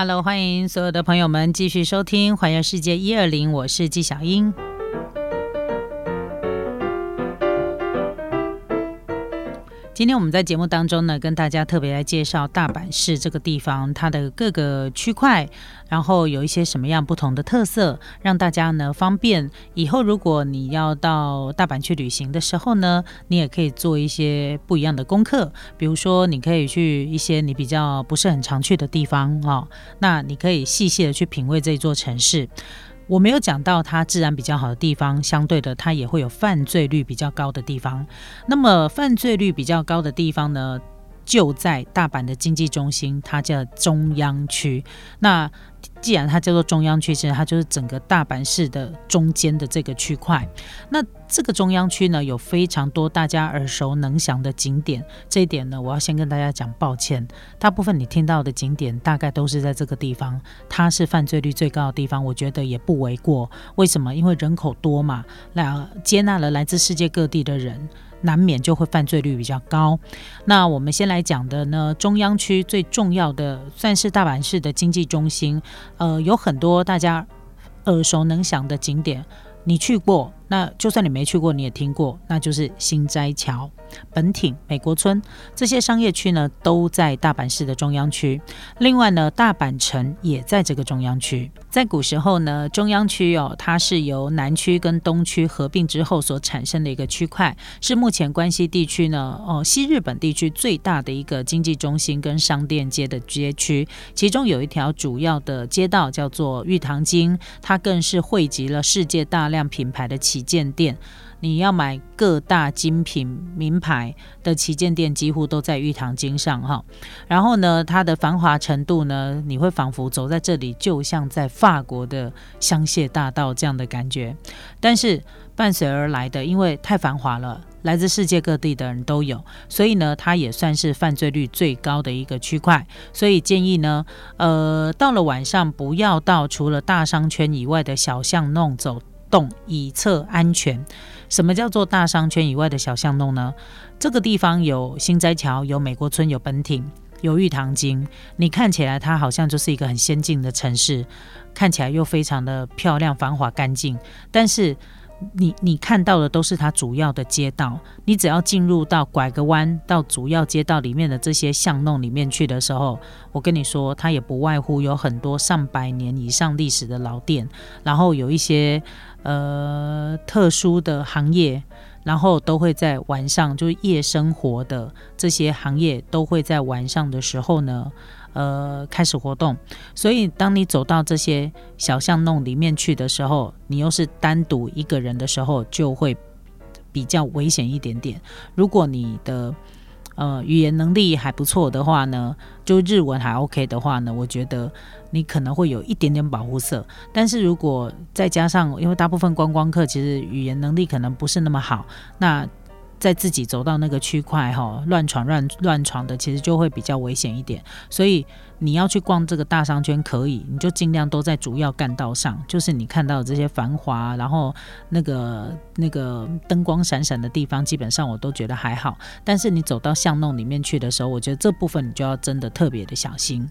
Hello，欢迎所有的朋友们继续收听《环游世界一二零》，我是纪晓英。今天我们在节目当中呢，跟大家特别来介绍大阪市这个地方，它的各个区块，然后有一些什么样不同的特色，让大家呢方便以后如果你要到大阪去旅行的时候呢，你也可以做一些不一样的功课。比如说，你可以去一些你比较不是很常去的地方哦，那你可以细细的去品味这座城市。我没有讲到它治安比较好的地方，相对的，它也会有犯罪率比较高的地方。那么犯罪率比较高的地方呢，就在大阪的经济中心，它叫中央区。那既然它叫做中央区，其实它就是整个大阪市的中间的这个区块。那这个中央区呢，有非常多大家耳熟能详的景点。这一点呢，我要先跟大家讲抱歉。大部分你听到的景点，大概都是在这个地方。它是犯罪率最高的地方，我觉得也不为过。为什么？因为人口多嘛，来接纳了来自世界各地的人。难免就会犯罪率比较高。那我们先来讲的呢，中央区最重要的算是大阪市的经济中心，呃，有很多大家耳熟能详的景点，你去过。那就算你没去过，你也听过，那就是新斋桥、本町、美国村这些商业区呢，都在大阪市的中央区。另外呢，大阪城也在这个中央区。在古时候呢，中央区哦，它是由南区跟东区合并之后所产生的一个区块，是目前关西地区呢，哦，西日本地区最大的一个经济中心跟商店街的街区。其中有一条主要的街道叫做玉堂町，它更是汇集了世界大量品牌的。旗舰店，你要买各大精品名牌的旗舰店，几乎都在玉堂经上哈。然后呢，它的繁华程度呢，你会仿佛走在这里，就像在法国的香榭大道这样的感觉。但是伴随而来的，因为太繁华了，来自世界各地的人都有，所以呢，它也算是犯罪率最高的一个区块。所以建议呢，呃，到了晚上不要到除了大商圈以外的小巷弄走。洞以测安全。什么叫做大商圈以外的小巷弄呢？这个地方有新斋桥，有美国村，有本町，有玉堂金。你看起来它好像就是一个很先进的城市，看起来又非常的漂亮、繁华、干净，但是。你你看到的都是它主要的街道，你只要进入到拐个弯到主要街道里面的这些巷弄里面去的时候，我跟你说，它也不外乎有很多上百年以上历史的老店，然后有一些呃特殊的行业，然后都会在晚上就是夜生活的这些行业都会在晚上的时候呢。呃，开始活动，所以当你走到这些小巷弄里面去的时候，你又是单独一个人的时候，就会比较危险一点点。如果你的呃语言能力还不错的话呢，就日文还 OK 的话呢，我觉得你可能会有一点点保护色。但是如果再加上，因为大部分观光客其实语言能力可能不是那么好，那在自己走到那个区块哈，乱闯乱乱闯的，其实就会比较危险一点。所以你要去逛这个大商圈可以，你就尽量都在主要干道上，就是你看到这些繁华，然后那个那个灯光闪闪的地方，基本上我都觉得还好。但是你走到巷弄里面去的时候，我觉得这部分你就要真的特别的小心。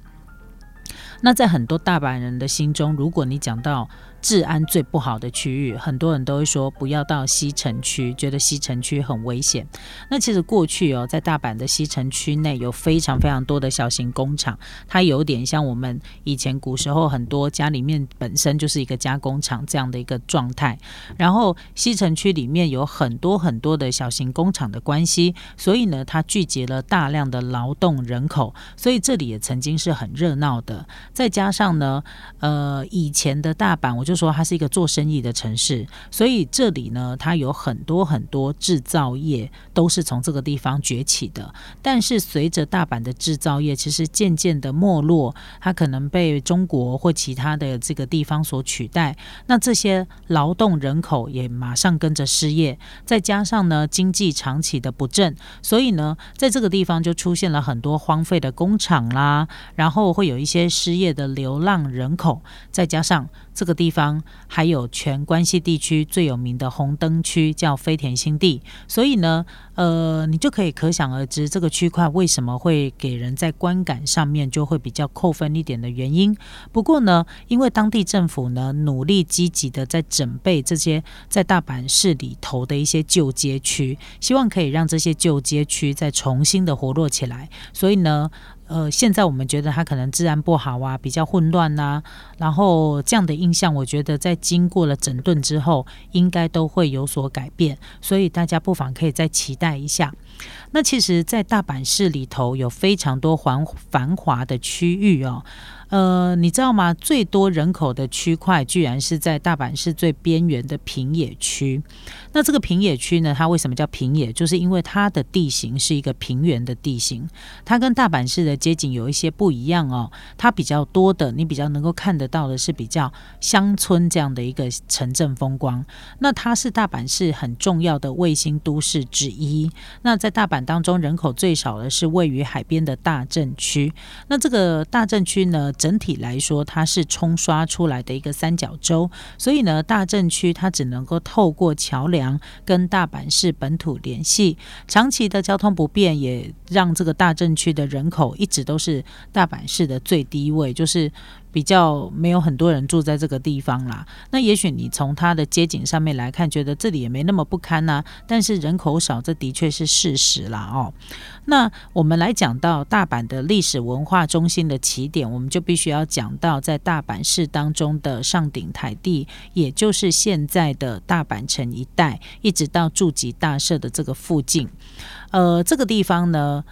那在很多大阪人的心中，如果你讲到治安最不好的区域，很多人都会说不要到西城区，觉得西城区很危险。那其实过去哦，在大阪的西城区内有非常非常多的小型工厂，它有点像我们以前古时候很多家里面本身就是一个加工厂这样的一个状态。然后西城区里面有很多很多的小型工厂的关系，所以呢，它聚集了大量的劳动人口，所以这里也曾经是很热闹的。再加上呢，呃，以前的大阪，我就说它是一个做生意的城市，所以这里呢，它有很多很多制造业都是从这个地方崛起的。但是随着大阪的制造业其实渐渐的没落，它可能被中国或其他的这个地方所取代，那这些劳动人口也马上跟着失业。再加上呢，经济长期的不振，所以呢，在这个地方就出现了很多荒废的工厂啦，然后会有一些失业。的流浪人口，再加上这个地方方还有全关西地区最有名的红灯区，叫飞田新地，所以呢，呃，你就可以可想而知，这个区块为什么会给人在观感上面就会比较扣分一点的原因。不过呢，因为当地政府呢努力积极的在准备这些在大阪市里头的一些旧街区，希望可以让这些旧街区再重新的活络起来，所以呢。呃，现在我们觉得它可能治安不好啊，比较混乱呐，然后这样的印象，我觉得在经过了整顿之后，应该都会有所改变，所以大家不妨可以再期待一下。那其实，在大阪市里头有非常多繁繁华的区域哦。呃，你知道吗？最多人口的区块居然是在大阪市最边缘的平野区。那这个平野区呢？它为什么叫平野？就是因为它的地形是一个平原的地形。它跟大阪市的街景有一些不一样哦。它比较多的，你比较能够看得到的是比较乡村这样的一个城镇风光。那它是大阪市很重要的卫星都市之一。那在大阪当中，人口最少的是位于海边的大正区。那这个大正区呢？整体来说，它是冲刷出来的一个三角洲，所以呢，大正区它只能够透过桥梁跟大阪市本土联系。长期的交通不便，也让这个大正区的人口一直都是大阪市的最低位，就是。比较没有很多人住在这个地方啦，那也许你从它的街景上面来看，觉得这里也没那么不堪呐。但是人口少，这的确是事实啦哦。那我们来讲到大阪的历史文化中心的起点，我们就必须要讲到在大阪市当中的上顶台地，也就是现在的大阪城一带，一直到筑吉大社的这个附近。呃，这个地方呢。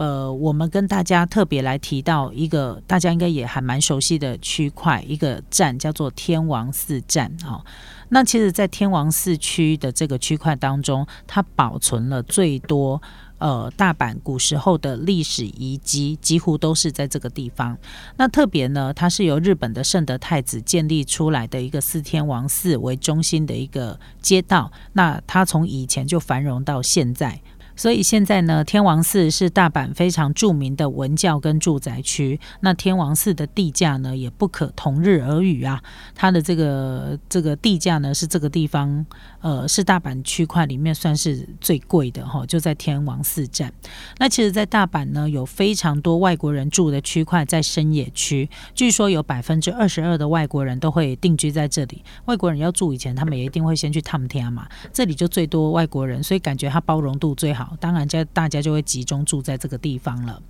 呃，我们跟大家特别来提到一个大家应该也还蛮熟悉的区块，一个站叫做天王寺站啊。那其实，在天王寺区的这个区块当中，它保存了最多呃大阪古时候的历史遗迹，几乎都是在这个地方。那特别呢，它是由日本的圣德太子建立出来的一个四天王寺为中心的一个街道。那它从以前就繁荣到现在。所以现在呢，天王寺是大阪非常著名的文教跟住宅区。那天王寺的地价呢，也不可同日而语啊。它的这个这个地价呢，是这个地方呃，是大阪区块里面算是最贵的哈，就在天王寺站。那其实，在大阪呢，有非常多外国人住的区块在深野区，据说有百分之二十二的外国人都会定居在这里。外国人要住以前，他们也一定会先去探天嘛。这里就最多外国人，所以感觉它包容度最好。当然，家大家就会集中住在这个地方了。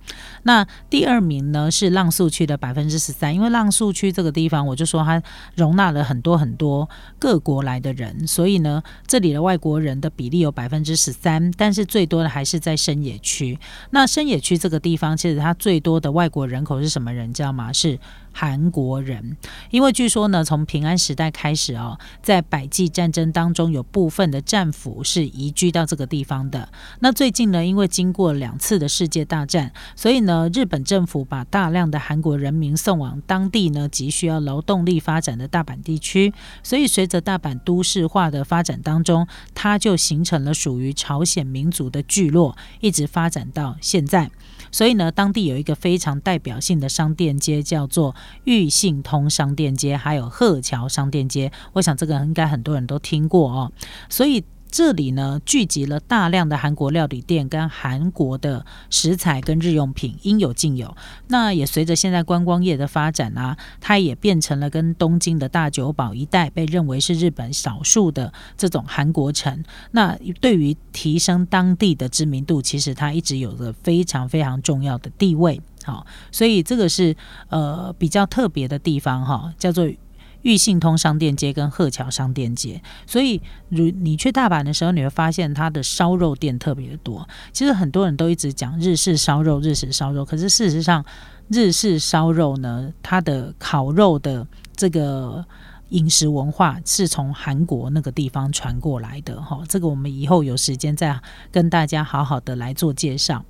那第二名呢是浪速区的百分之十三，因为浪速区这个地方，我就说它容纳了很多很多各国来的人，所以呢，这里的外国人的比例有百分之十三。但是最多的还是在深野区。那深野区这个地方，其实它最多的外国人口是什么人？知道吗？是。韩国人，因为据说呢，从平安时代开始哦，在百济战争当中，有部分的战俘是移居到这个地方的。那最近呢，因为经过两次的世界大战，所以呢，日本政府把大量的韩国人民送往当地呢，急需要劳动力发展的大阪地区。所以随着大阪都市化的发展当中，它就形成了属于朝鲜民族的聚落，一直发展到现在。所以呢，当地有一个非常代表性的商店街，叫做玉信通商店街，还有鹤桥商店街。我想这个应该很多人都听过哦。所以。这里呢，聚集了大量的韩国料理店跟韩国的食材跟日用品，应有尽有。那也随着现在观光业的发展啊，它也变成了跟东京的大久保一带被认为是日本少数的这种韩国城。那对于提升当地的知名度，其实它一直有着非常非常重要的地位。好，所以这个是呃比较特别的地方哈，叫做。裕信通商店街跟鹤桥商店街，所以如你去大阪的时候，你会发现它的烧肉店特别的多。其实很多人都一直讲日式烧肉，日式烧肉，可是事实上，日式烧肉呢，它的烤肉的这个饮食文化是从韩国那个地方传过来的。哈，这个我们以后有时间再跟大家好好的来做介绍。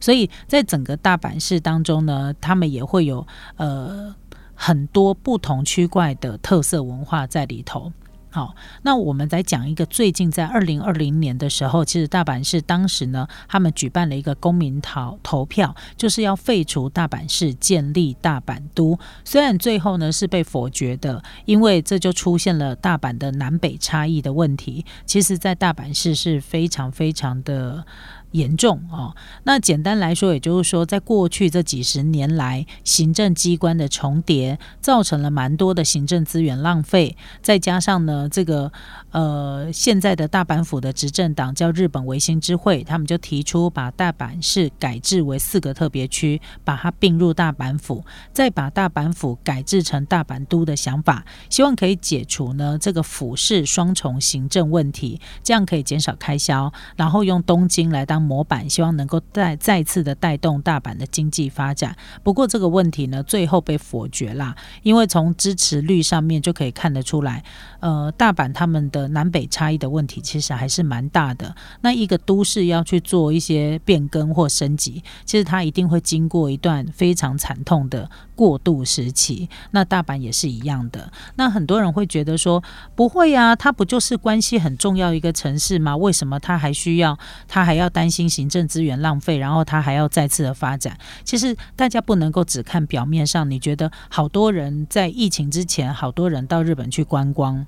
所以在整个大阪市当中呢，他们也会有呃。很多不同区块的特色文化在里头。好，那我们再讲一个最近在二零二零年的时候，其实大阪市当时呢，他们举办了一个公民投投票，就是要废除大阪市，建立大阪都。虽然最后呢是被否决的，因为这就出现了大阪的南北差异的问题。其实，在大阪市是非常非常的。严重哦，那简单来说，也就是说，在过去这几十年来，行政机关的重叠，造成了蛮多的行政资源浪费。再加上呢，这个呃，现在的大阪府的执政党叫日本维新之会，他们就提出把大阪市改制为四个特别区，把它并入大阪府，再把大阪府改制成大阪都的想法，希望可以解除呢这个府市双重行政问题，这样可以减少开销，然后用东京来当。模板希望能够再再次的带动大阪的经济发展，不过这个问题呢，最后被否决啦。因为从支持率上面就可以看得出来，呃，大阪他们的南北差异的问题其实还是蛮大的。那一个都市要去做一些变更或升级，其实它一定会经过一段非常惨痛的过渡时期。那大阪也是一样的。那很多人会觉得说，不会呀，它不就是关系很重要一个城市吗？为什么它还需要，它还要担？新行政资源浪费，然后他还要再次的发展。其实大家不能够只看表面上，你觉得好多人在疫情之前，好多人到日本去观光。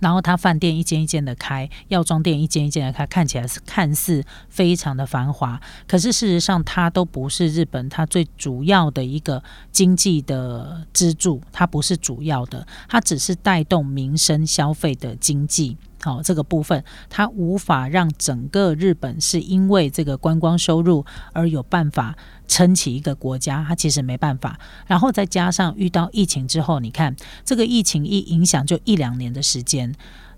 然后他饭店一间一间的开，药妆店一间一间的开，看起来是看似非常的繁华，可是事实上它都不是日本它最主要的一个经济的支柱，它不是主要的，它只是带动民生消费的经济。好，这个部分它无法让整个日本是因为这个观光收入而有办法撑起一个国家，它其实没办法。然后再加上遇到疫情之后，你看这个疫情一影响就一两年的时间，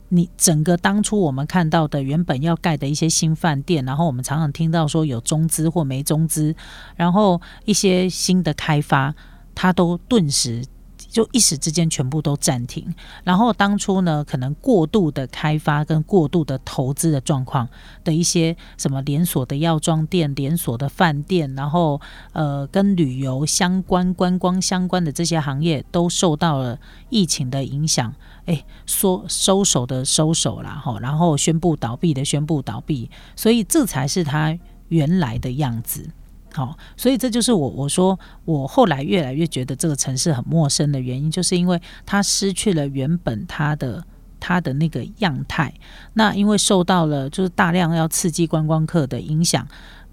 你整个当初我们看到的原本要盖的一些新饭店，然后我们常常听到说有中资或没中资，然后一些新的开发，它都顿时。就一时之间全部都暂停，然后当初呢，可能过度的开发跟过度的投资的状况的一些什么连锁的药妆店、连锁的饭店，然后呃跟旅游相关、观光相关的这些行业都受到了疫情的影响，哎，说收手的收手了哈，然后宣布倒闭的宣布倒闭，所以这才是它原来的样子。好，所以这就是我我说我后来越来越觉得这个城市很陌生的原因，就是因为它失去了原本它的它的那个样态。那因为受到了就是大量要刺激观光客的影响，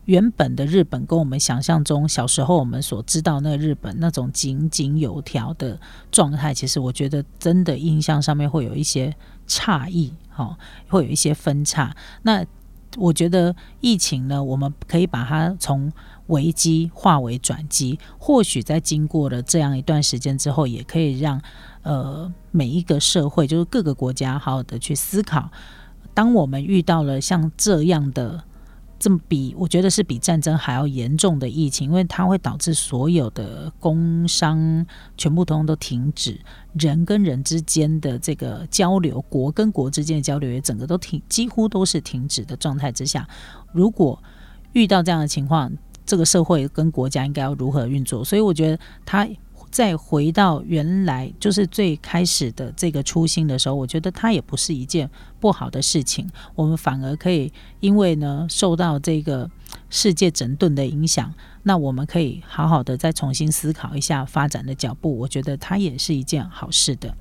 原本的日本跟我们想象中小时候我们所知道那个日本那种井井有条的状态，其实我觉得真的印象上面会有一些差异，好，会有一些分叉。那我觉得疫情呢，我们可以把它从危机化为转机，或许在经过了这样一段时间之后，也可以让呃每一个社会，就是各个国家，好好的去思考，当我们遇到了像这样的这么比，我觉得是比战争还要严重的疫情，因为它会导致所有的工商全部通通都停止，人跟人之间的这个交流，国跟国之间的交流也整个都停，几乎都是停止的状态之下，如果遇到这样的情况，这个社会跟国家应该要如何运作？所以我觉得他再回到原来就是最开始的这个初心的时候，我觉得它也不是一件不好的事情。我们反而可以因为呢受到这个世界整顿的影响，那我们可以好好的再重新思考一下发展的脚步。我觉得它也是一件好事的。